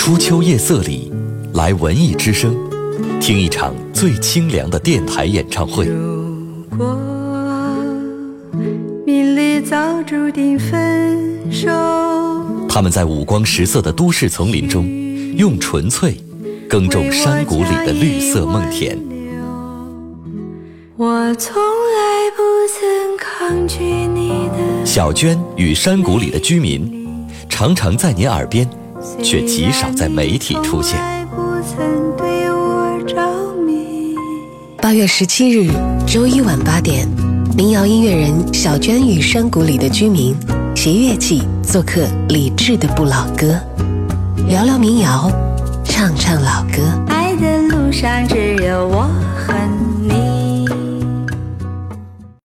初秋夜色里，来文艺之声，听一场最清凉的电台演唱会。如果命里早注定分手，他们在五光十色的都市丛林中，用纯粹耕种山谷里的绿色梦田。我从来不曾抗拒你的小娟与山谷里的居民，常常在您耳边，却极少在媒体出现。虽然你从来不曾对我着迷。八月十七日周一晚八点，民谣音乐人小娟与山谷里的居民携乐器做客李志的不老歌，聊聊民谣，唱唱老歌。爱的路上只有我。